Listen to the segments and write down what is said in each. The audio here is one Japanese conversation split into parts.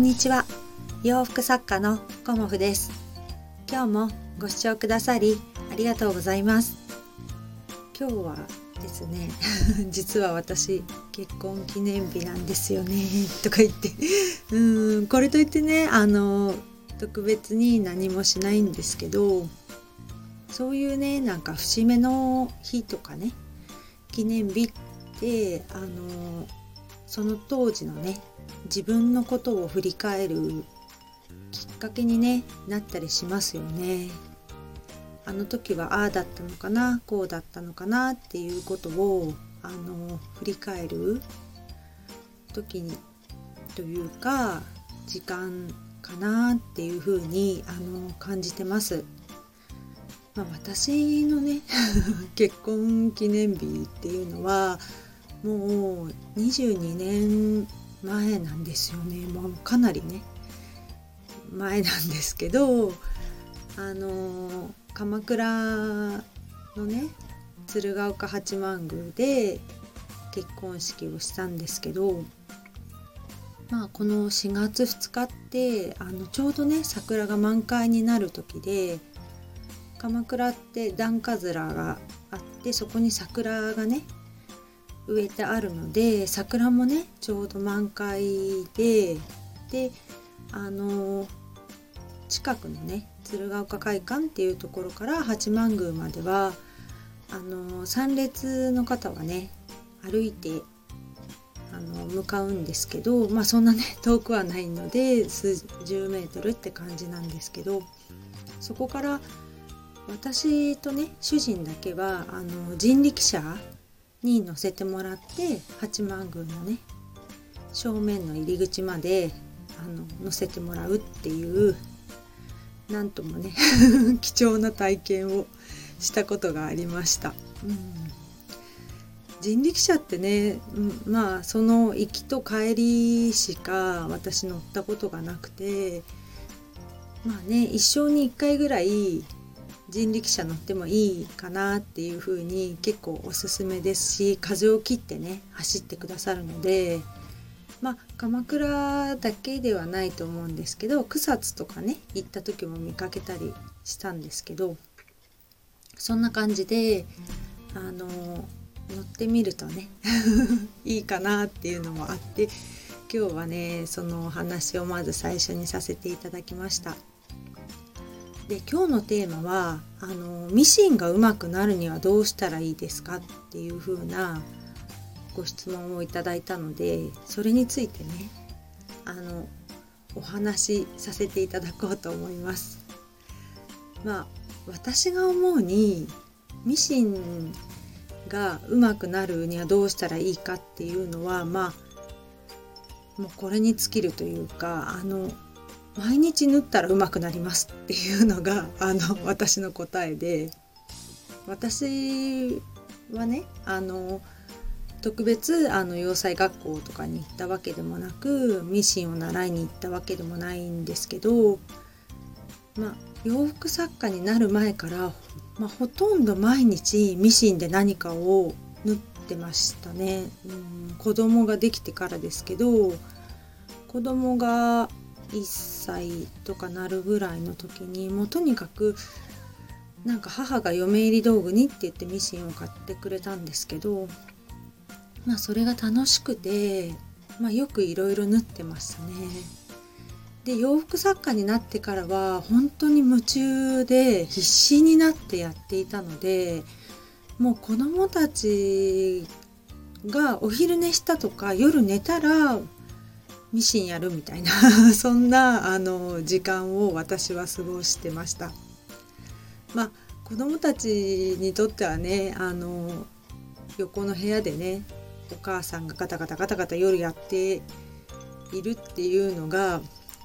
んにちは。洋服作家のコモフです。今日もご視聴くださりありがとうございます。今日はですね 実は私結婚記念日なんですよねとか言って。うんこれといってねあの特別に何もしないんですけどそういうねなんか節目の日とかね記念日ってあのその当時のね自分のことを振り返るきっかけに、ね、なったりしますよね。あの時はああだったのかなこうだったのかなっていうことをあの振り返る時にというか時間かなっていうふうにあの感じてます。まあ、私のね 結婚記念日っていうのはもう22年前なんですよね。もうかなりね。前なんですけどあの鎌倉のね鶴岡八幡宮で結婚式をしたんですけどまあこの4月2日ってあのちょうどね桜が満開になる時で鎌倉って段葛があってそこに桜がね植えてあるので桜もねちょうど満開でであの近くのね鶴岡会館っていうところから八幡宮まではあの参列の方はね歩いてあの向かうんですけどまあそんなね 遠くはないので数十メートルって感じなんですけどそこから私とね主人だけはあの人力車に乗せてもらって八幡宮のね正面の入り口まであの乗せてもらうっていうなんともね 貴重な体験をしたことがありました。うん人力車ってね、まあその行きと帰りしか私乗ったことがなくてまあね一生に1回ぐらい人力車乗ってもいいかなっていう風に結構おすすめですし風を切ってね走ってくださるのでまあ鎌倉だけではないと思うんですけど草津とかね行った時も見かけたりしたんですけどそんな感じであの乗ってみるとね いいかなっていうのもあって今日はねそのお話をまず最初にさせていただきました。で今日のテーマはあのミシンがうまくなるにはどうしたらいいですかっていう風なご質問をいただいたのでそれについてねあのお話しさせていただこうと思います。まあ私が思うにミシンがうまくなるにはどうしたらいいかっていうのはまあもうこれに尽きるというかあの毎日縫ったらうまくなりますっていうのがあの私の答えで。私はねあの特別あの洋裁学校とかに行ったわけでもなくミシンを習いに行ったわけでもないんですけど、まあ、洋服作家になる前から、まあ、ほとんど毎日ミシンで何かを縫ってましたね、うん、子供ができてからですけど子供が1歳とかなるぐらいの時にもうとにかくなんか母が嫁入り道具にって言ってミシンを買ってくれたんですけどまあそれが楽しくて、まあ、よくいろいろ縫ってましたね。で洋服作家になってからは本当に夢中で必死になってやっていたのでもう子供たちがお昼寝したとか夜寝たらミシンやるみたいな そんなあの時間を私は過ごしてました。まあ子供たちにとってはねあの横の部屋でねお母さんがガタガタガタガタ夜やっているっていうのが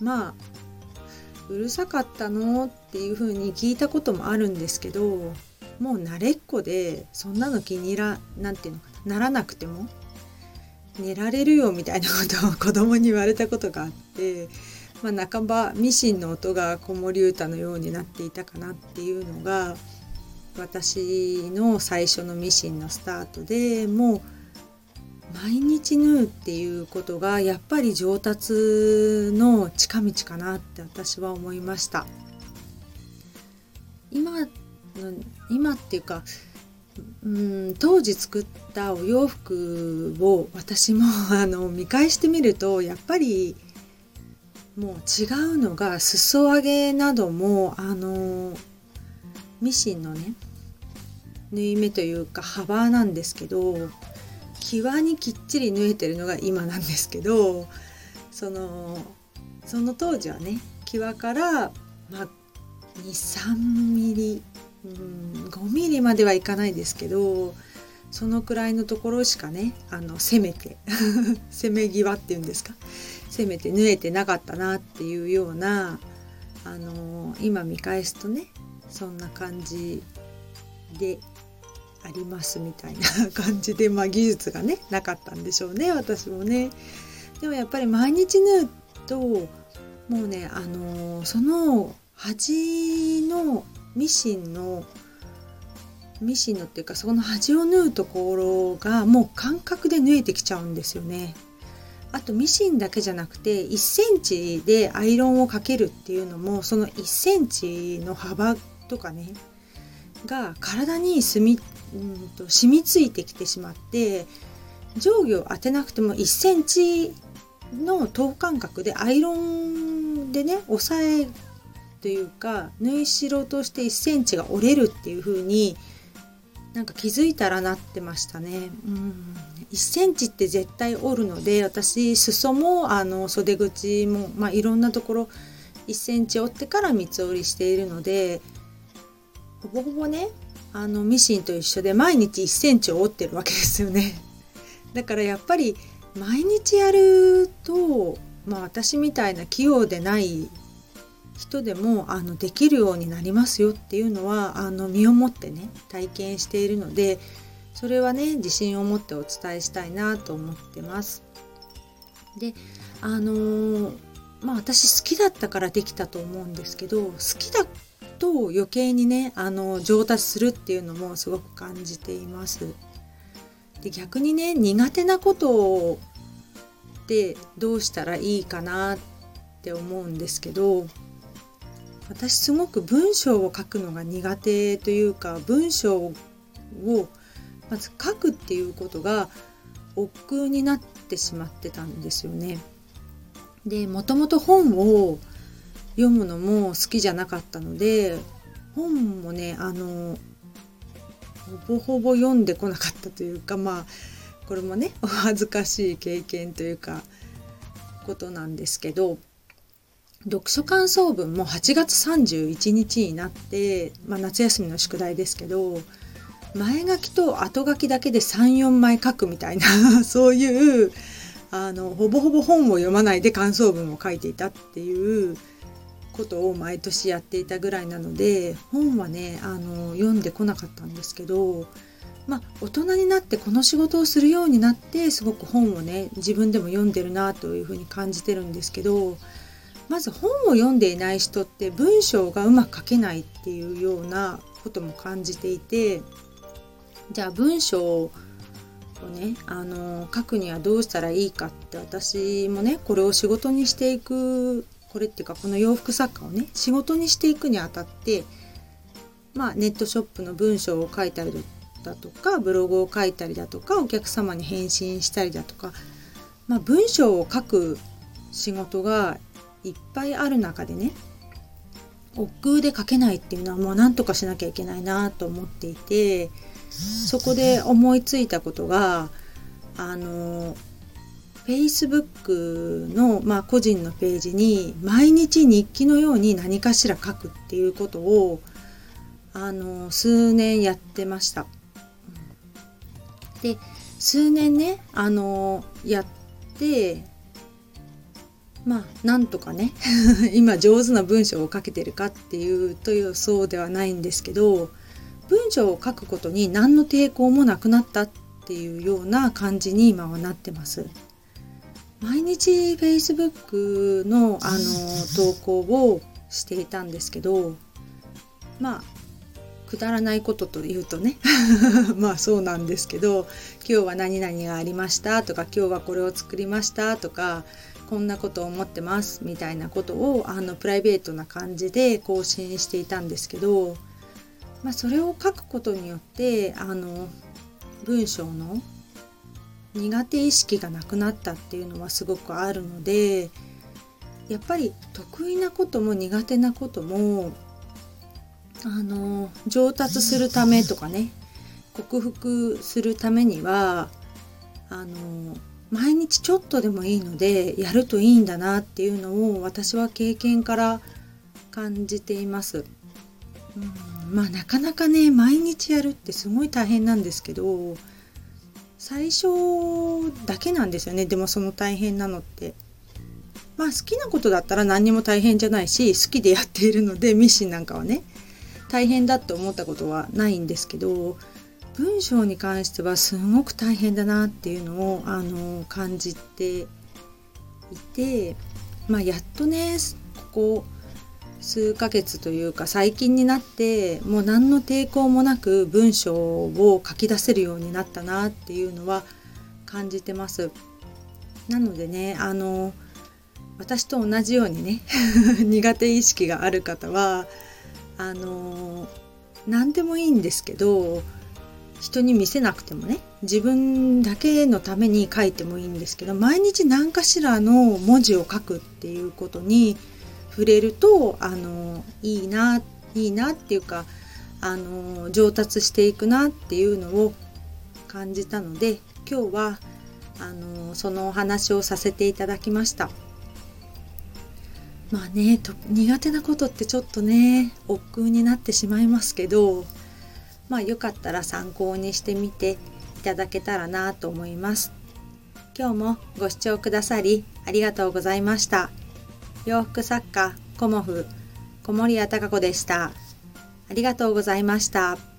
まあうるさかったのっていう風に聞いたこともあるんですけどもう慣れっこでそんなの気に入らなんていうのかなならなくても寝られるよみたいなことを子供に言われたことがあって、まあ、半ばミシンの音が子守歌のようになっていたかなっていうのが私の最初のミシンのスタートでもう毎日縫うっていうことがやっぱり上達の近道かなって私は思いました。今の今っていうかうん当時作ったお洋服を私も あの見返してみるとやっぱりもう違うのが裾上げなどもあのミシンのね縫い目というか幅なんですけど際にきっちり縫えてるのが今なんですけどそのその当時はね際からま23ミリうん5ミリまではいかないですけどそのくらいのところしかねあの攻めて 攻め際っていうんですか攻めて縫えてなかったなっていうようなあの今見返すとねそんな感じでありますみたいな感じで、まあ、技術がねなかったんでしょうね私もね。でもやっぱり毎日縫うともうねあのその端のミシンのミシンのっていうかそこの端を縫うところがもう感覚で縫えてきちゃうんですよね。あとミシンだけじゃなくて1センチでアイロンをかけるっていうのもその1センチの幅とかねが体に住みうんと染みついてきてしまって上下を当てなくても1センチの等間隔でアイロンでね押さえというか縫い代として1センチが折れるっていう風になんか気づいたらなってましたね。うん1センチって絶対折るので私裾もあの袖口も、まあ、いろんなところ1センチ折ってから三つ折りしているのでほぼほぼねあのミシンと一緒で毎日1センチを折ってるわけですよね。だからやっぱり毎日やると、まあ、私みたいな器用でない人でもあのできるようになりますよっていうのはあの身をもってね体験しているのでそれはね自信を持ってお伝えしたいなと思ってます。であのー、まあ私好きだったからできたと思うんですけど好きだと余計にねあの上達するっていうのもすごく感じています。で逆にね苦手なことってどうしたらいいかなって思うんですけど私すごく文章を書くのが苦手というか文章をまず書くっていうことが億劫になってしまってたんですよね。でもともと本を読むのも好きじゃなかったので本もねあのほぼほぼ読んでこなかったというかまあこれもねお恥ずかしい経験というかことなんですけど読書感想文も8月31日になって、まあ、夏休みの宿題ですけど前書きと後書きだけで34枚書くみたいな そういうあのほぼほぼ本を読まないで感想文を書いていたっていうことを毎年やっていたぐらいなので本はねあの読んでこなかったんですけどまあ大人になってこの仕事をするようになってすごく本をね自分でも読んでるなというふうに感じてるんですけどまず本を読んでいない人って文章がうまく書けないっていうようなことも感じていてじゃあ文章をねあの書くにはどうしたらいいかって私もねこれを仕事にしていくこれっていうかこの洋服作家をね仕事にしていくにあたってまあネットショップの文章を書いたりだとかブログを書いたりだとかお客様に返信したりだとか、まあ、文章を書く仕事がいっぱいある中でね億劫で書けないっていうのはもう何とかしなきゃいけないなと思っていてそこで思いついたことがあの Facebook の、まあ、個人のページに毎日日記のように何かしら書くっていうことをあの数年やってました。で数年ねあのやってまあなんとかね 今上手な文章を書けてるかっていうというそうではないんですけど文章を書くことに何の抵抗もなくなったっていうような感じに今はなってます。毎日 Facebook のあの 投稿をしていたんですけどまあくだらないことというとね まあそうなんですけど今日は何々がありましたとか今日はこれを作りましたとかこんなことを思ってますみたいなことをあのプライベートな感じで更新していたんですけど、まあ、それを書くことによってあの文章の苦手意識がなくなったっていうのはすごくあるのでやっぱり得意なことも苦手なこともあの上達するためとかね克服するためにはあの毎日ちょっとでもいいのでやるといいんだなっていうのを私は経験から感じています。うん、まあなかなかね毎日やるってすごい大変なんですけど最初だけなんですよねでもその大変なのって。まあ好きなことだったら何にも大変じゃないし好きでやっているのでミシンなんかはね大変だと思ったことはないんですけど文章に関してはすごく大変だなっていうのをあの感じていてまあやっとねここ数ヶ月というか最近になってもう何の抵抗もなく文章を書き出せるようになったなっていうのは感じてます。なのでねあの私と同じようにね 苦手意識がある方はあの何でもいいんですけど人に見せなくてもね自分だけのために書いてもいいんですけど毎日何かしらの文字を書くっていうことに触れるとあのいいないいなっていうかあの上達していくなっていうのを感じたので今日はあのそのお話をさせていただきました。まあね苦手なことってちょっとね億劫になってしまいますけどまあよかったら参考にしてみていただけたらなと思います。今日もご視聴くださりありがとうございました。洋服作家コモフ小森屋隆子でした。ありがとうございました。